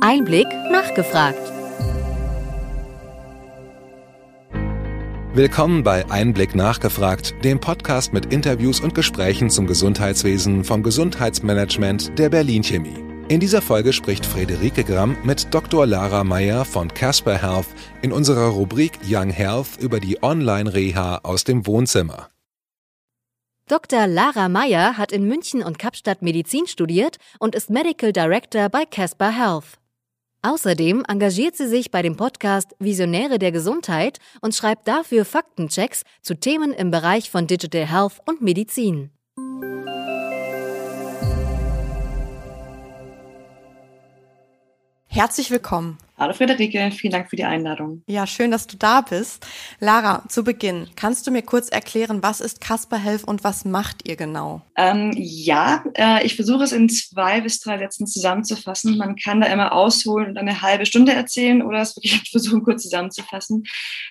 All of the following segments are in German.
Einblick nachgefragt. Willkommen bei Einblick nachgefragt, dem Podcast mit Interviews und Gesprächen zum Gesundheitswesen vom Gesundheitsmanagement der Berlin Chemie. In dieser Folge spricht Friederike Gramm mit Dr. Lara Meyer von Casper Health in unserer Rubrik Young Health über die Online-Reha aus dem Wohnzimmer. Dr. Lara Meyer hat in München und Kapstadt Medizin studiert und ist Medical Director bei Casper Health. Außerdem engagiert sie sich bei dem Podcast Visionäre der Gesundheit und schreibt dafür Faktenchecks zu Themen im Bereich von Digital Health und Medizin. Herzlich willkommen. Hallo Friederike, vielen Dank für die Einladung. Ja, schön, dass du da bist. Lara, zu Beginn, kannst du mir kurz erklären, was ist Casper Health und was macht ihr genau? Ähm, ja, äh, ich versuche es in zwei bis drei Sätzen zusammenzufassen. Man kann da immer ausholen und eine halbe Stunde erzählen oder es wirklich versuchen, kurz zusammenzufassen.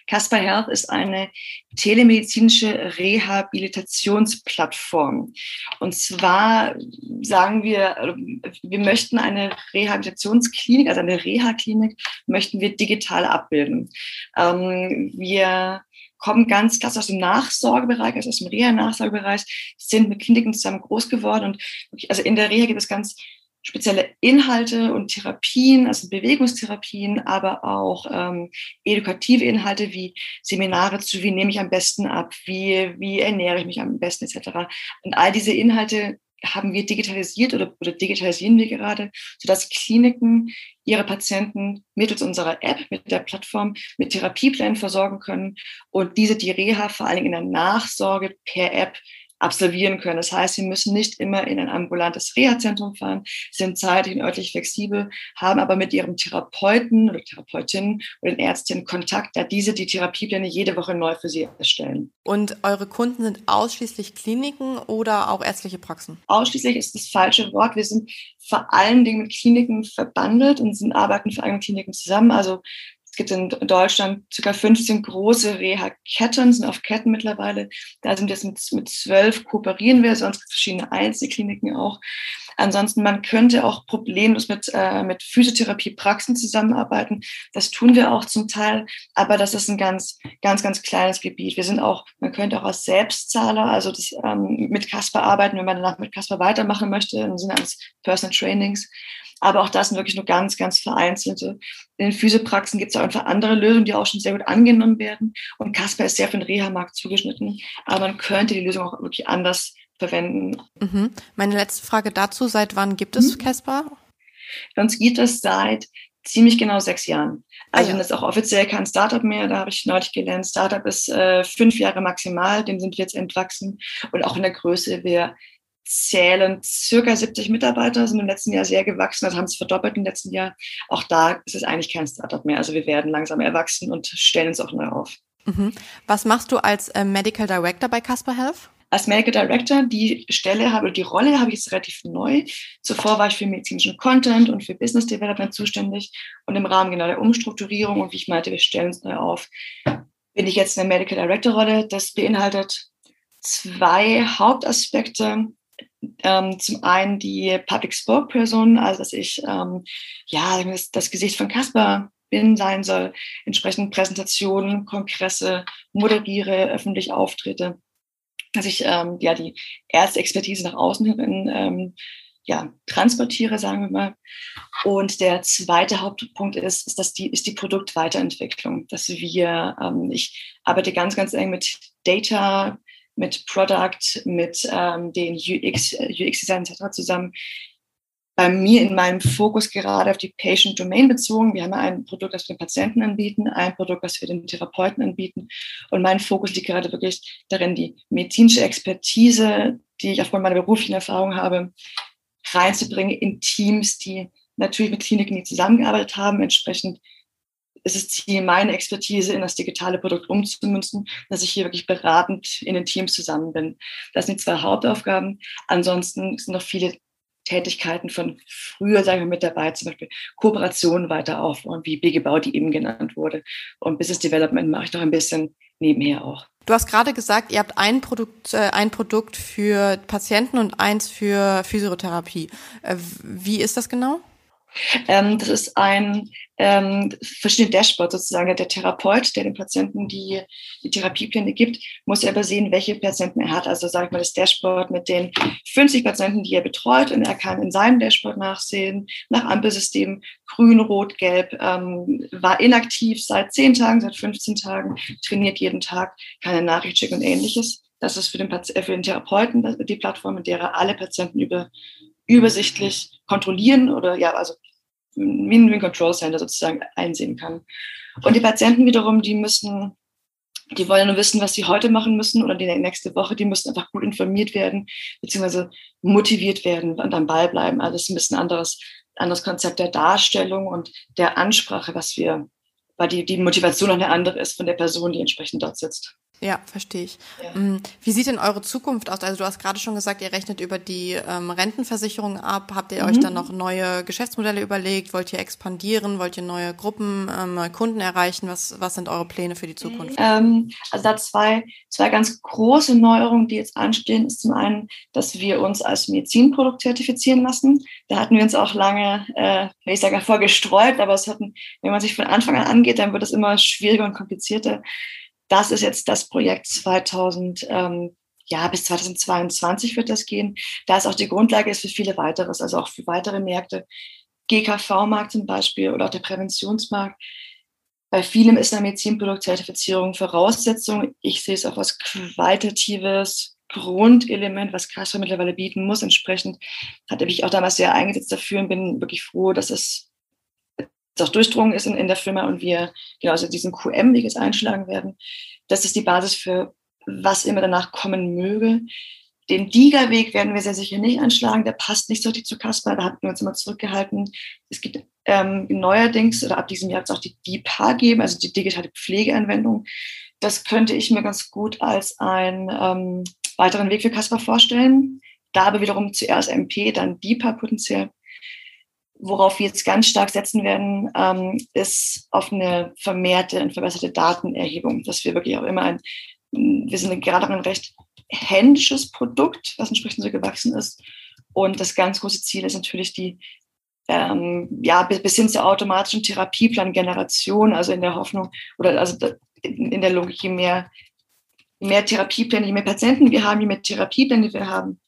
Casper Health ist eine telemedizinische Rehabilitationsplattform. Und zwar sagen wir, wir möchten eine Rehabilitationsklinik, also eine Reha-Klinik, möchten wir digital abbilden. Ähm, wir kommen ganz klassisch aus dem Nachsorgebereich, also aus dem Reha-Nachsorgebereich, sind mit Kliniken zusammen groß geworden und also in der Reha gibt es ganz spezielle Inhalte und Therapien, also Bewegungstherapien, aber auch ähm, edukative Inhalte wie Seminare zu, wie nehme ich am besten ab, wie, wie ernähre ich mich am besten etc. Und all diese Inhalte haben wir digitalisiert oder, oder digitalisieren wir gerade, sodass Kliniken ihre Patienten mittels unserer App, mit der Plattform, mit Therapieplänen versorgen können und diese die Reha vor allen Dingen in der Nachsorge per App absolvieren können. Das heißt, sie müssen nicht immer in ein ambulantes Reha-Zentrum fahren, sind zeitlich und örtlich flexibel, haben aber mit ihrem Therapeuten oder Therapeutin oder den Ärztinnen Kontakt, da diese die Therapiepläne jede Woche neu für sie erstellen. Und eure Kunden sind ausschließlich Kliniken oder auch ärztliche Praxen? Ausschließlich ist das falsche Wort. Wir sind vor allen Dingen mit Kliniken verbandelt und sind arbeiten für eigene Kliniken zusammen. Also es gibt in Deutschland ca. 15 große Reha-Ketten, sind auf Ketten mittlerweile. Da sind jetzt mit, mit zwölf kooperieren wir, sonst gibt es verschiedene Einzelkliniken auch. Ansonsten, man könnte auch problemlos mit, äh, mit Physiotherapiepraxen zusammenarbeiten. Das tun wir auch zum Teil, aber das ist ein ganz, ganz, ganz kleines Gebiet. Wir sind auch, man könnte auch als Selbstzahler, also das, ähm, mit Casper arbeiten, wenn man danach mit Casper weitermachen möchte, im Sinne eines Personal Trainings. Aber auch das sind wirklich nur ganz, ganz vereinzelte. In den Physiopraxen gibt es auch einfach andere Lösungen, die auch schon sehr gut angenommen werden. Und Casper ist sehr für den Reha-Markt zugeschnitten. Aber man könnte die Lösung auch wirklich anders verwenden. Mhm. Meine letzte Frage dazu, seit wann gibt es mhm. Casper? Bei uns gibt es seit ziemlich genau sechs Jahren. Also ah, ja. das ist auch offiziell kein Startup mehr, da habe ich neulich gelernt. Startup ist äh, fünf Jahre maximal, dem sind wir jetzt entwachsen. Und auch in der Größe, wir zählen circa 70 Mitarbeiter, sind im letzten Jahr sehr gewachsen, also haben es verdoppelt im letzten Jahr. Auch da ist es eigentlich kein Startup mehr. Also wir werden langsam erwachsen und stellen uns auch neu auf. Mhm. Was machst du als äh, Medical Director bei Casper Health? Als Medical Director, die Stelle habe, die Rolle habe ich jetzt relativ neu. Zuvor war ich für medizinischen Content und für Business Development zuständig und im Rahmen genau der Umstrukturierung und wie ich meinte, wir stellen uns neu auf, bin ich jetzt in der Medical Director Rolle. Das beinhaltet zwei Hauptaspekte ähm, zum einen die Public Spokesperson, also dass ich ähm, ja das, das Gesicht von Casper bin, sein soll, entsprechend Präsentationen, Kongresse moderiere, öffentlich auftrete, dass ich ähm, ja die Ärzteexpertise nach außen hin ähm, ja, transportiere, sagen wir mal. Und der zweite Hauptpunkt ist, ist, dass die, ist die Produktweiterentwicklung, dass wir, ähm, ich arbeite ganz, ganz eng mit Data mit Product, mit ähm, den UX, UX-Design etc. zusammen. Bei mir in meinem Fokus gerade auf die Patient Domain bezogen. Wir haben ein Produkt, das wir den Patienten anbieten, ein Produkt, das wir den Therapeuten anbieten. Und mein Fokus liegt gerade wirklich darin, die medizinische Expertise, die ich aufgrund meiner beruflichen Erfahrung habe, reinzubringen in Teams, die natürlich mit Kliniken, die zusammengearbeitet haben, entsprechend ist es Ziel, meine Expertise in das digitale Produkt umzumünzen, dass ich hier wirklich beratend in den Teams zusammen bin. Das sind die zwei Hauptaufgaben. Ansonsten sind noch viele Tätigkeiten von früher, sagen wir, mit dabei, zum Beispiel Kooperationen weiter aufbauen, wie Bigebau, die eben genannt wurde. Und Business Development mache ich noch ein bisschen nebenher auch. Du hast gerade gesagt, ihr habt ein Produkt, äh, ein Produkt für Patienten und eins für Physiotherapie. Äh, wie ist das genau? Ähm, das ist ein ähm, verschiedene Dashboards sozusagen. Der Therapeut, der dem Patienten die, die Therapiepläne gibt, muss ja übersehen, welche Patienten er hat. Also sage ich mal das Dashboard mit den 50 Patienten, die er betreut und er kann in seinem Dashboard nachsehen, nach Ampelsystem, grün, rot, gelb, ähm, war inaktiv seit 10 Tagen, seit 15 Tagen, trainiert jeden Tag, keine Nachricht schicken und ähnliches. Das ist für den, äh, für den Therapeuten die Plattform, mit der er alle Patienten über, übersichtlich kontrollieren oder ja, also wie ein Control Center sozusagen einsehen kann. Und die Patienten wiederum, die müssen, die wollen nur wissen, was sie heute machen müssen oder die nächste Woche, die müssen einfach gut informiert werden, beziehungsweise motiviert werden und am Ball bleiben. Also es ist ein bisschen anderes, anderes Konzept der Darstellung und der Ansprache, was wir, weil die, die Motivation eine andere ist von der Person, die entsprechend dort sitzt. Ja, verstehe ich. Ja. Mm, wie sieht denn eure Zukunft aus? Also du hast gerade schon gesagt, ihr rechnet über die ähm, Rentenversicherung ab. Habt ihr mhm. euch dann noch neue Geschäftsmodelle überlegt? Wollt ihr expandieren? Wollt ihr neue Gruppen, ähm, neue Kunden erreichen? Was, was sind eure Pläne für die Zukunft? Ähm, also da zwei, zwei ganz große Neuerungen, die jetzt anstehen, ist zum einen, dass wir uns als Medizinprodukt zertifizieren lassen. Da hatten wir uns auch lange, äh, ich sage vorgestreut, aber es hatten, wenn man sich von Anfang an angeht, dann wird es immer schwieriger und komplizierter das ist jetzt das Projekt 2000, ähm, ja, bis 2022 wird das gehen. Da ist auch die Grundlage ist für viele weiteres, also auch für weitere Märkte. GKV-Markt zum Beispiel oder auch der Präventionsmarkt. Bei vielem ist eine Medizinproduktzertifizierung Voraussetzung. Ich sehe es auch als qualitatives Grundelement, was Kasper mittlerweile bieten muss. Entsprechend hatte ich auch damals sehr eingesetzt dafür und bin wirklich froh, dass es auch durchdrungen ist in, in der Firma und wir genau also diesen QM-Weg jetzt einschlagen werden. Das ist die Basis für was immer danach kommen möge. Den DIGA-Weg werden wir sehr sicher nicht einschlagen. Der passt nicht so richtig zu Casper. Da hatten wir uns immer zurückgehalten. Es gibt ähm, neuerdings oder ab diesem Jahr es auch die DIPA geben, also die digitale Pflegeanwendung. Das könnte ich mir ganz gut als einen ähm, weiteren Weg für Casper vorstellen. Da aber wiederum zuerst MP, dann DIPA potenziell worauf wir jetzt ganz stark setzen werden, ähm, ist auf eine vermehrte und verbesserte Datenerhebung, dass wir wirklich auch immer ein, wir sind gerade ein recht händisches Produkt, was entsprechend so gewachsen ist. Und das ganz große Ziel ist natürlich die, ähm, ja, bis hin zur automatischen Therapieplan-Generation, also in der Hoffnung, oder also in der Logik, je mehr, je mehr Therapiepläne, je mehr Patienten wir haben, je mehr Therapiepläne wir haben,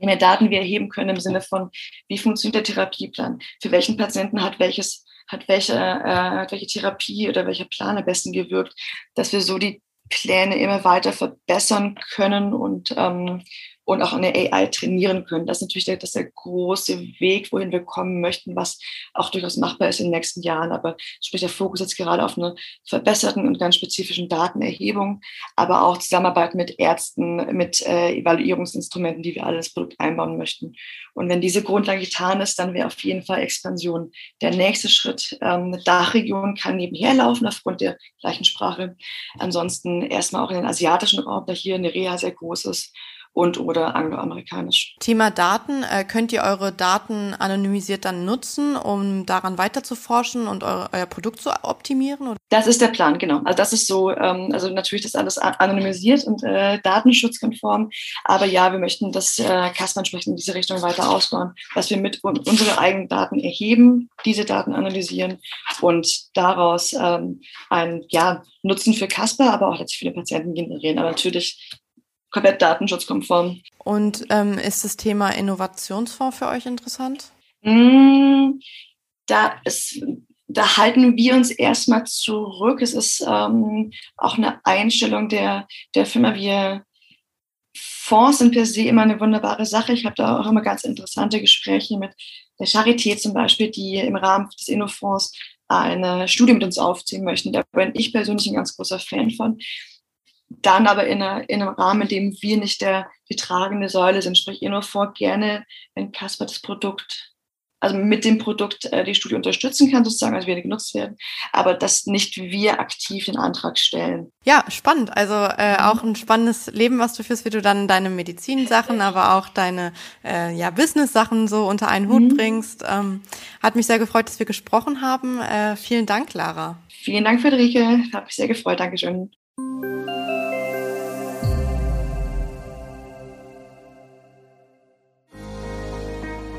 je mehr Daten wir erheben können im Sinne von, wie funktioniert der Therapieplan, für welchen Patienten hat welches hat welche, äh, hat welche Therapie oder welcher Plan am besten gewirkt, dass wir so die Pläne immer weiter verbessern können und ähm, und auch eine AI trainieren können. Das ist natürlich der, das ist der große Weg, wohin wir kommen möchten, was auch durchaus machbar ist in den nächsten Jahren. Aber sprich der Fokus jetzt gerade auf eine verbesserten und ganz spezifischen Datenerhebung, aber auch Zusammenarbeit mit Ärzten, mit äh, Evaluierungsinstrumenten, die wir alle ins Produkt einbauen möchten. Und wenn diese Grundlage getan ist, dann wäre auf jeden Fall Expansion der nächste Schritt. Ähm, eine Dachregion kann nebenher laufen aufgrund der gleichen Sprache. Ansonsten erstmal auch in den asiatischen Raum, da hier eine Reha sehr groß ist und oder angloamerikanisch. Thema Daten. Äh, könnt ihr eure Daten anonymisiert dann nutzen, um daran weiter zu forschen und eure, euer Produkt zu optimieren? Das ist der Plan, genau. Also das ist so, ähm, also natürlich das alles anonymisiert und äh, datenschutzkonform. Aber ja, wir möchten das äh, Casper entsprechend in diese Richtung weiter ausbauen, dass wir mit unsere eigenen Daten erheben, diese Daten analysieren und daraus ähm, ein ja, Nutzen für Casper, aber auch letztlich für den Patienten generieren. Aber natürlich komplett datenschutzkonform. Und ähm, ist das Thema Innovationsfonds für euch interessant? Mm, da, ist, da halten wir uns erstmal zurück. Es ist ähm, auch eine Einstellung der, der Firma. Wir Fonds sind per se immer eine wunderbare Sache. Ich habe da auch immer ganz interessante Gespräche mit der Charité zum Beispiel, die im Rahmen des Innofonds eine Studie mit uns aufziehen möchten. Da bin ich persönlich ein ganz großer Fan von dann aber in, einer, in einem Rahmen, in dem wir nicht der, die tragende Säule sind. Sprich, ihr nur vor gerne, wenn Casper das Produkt, also mit dem Produkt äh, die Studie unterstützen kann, sozusagen, also wir genutzt werden, aber dass nicht wir aktiv den Antrag stellen. Ja, spannend. Also äh, auch ein spannendes Leben, was du führst, wie du dann deine Medizinsachen, aber auch deine äh, ja, Business-Sachen so unter einen Hut mhm. bringst. Ähm, hat mich sehr gefreut, dass wir gesprochen haben. Äh, vielen Dank, Lara. Vielen Dank, Friederike. Hat mich sehr gefreut. Dankeschön.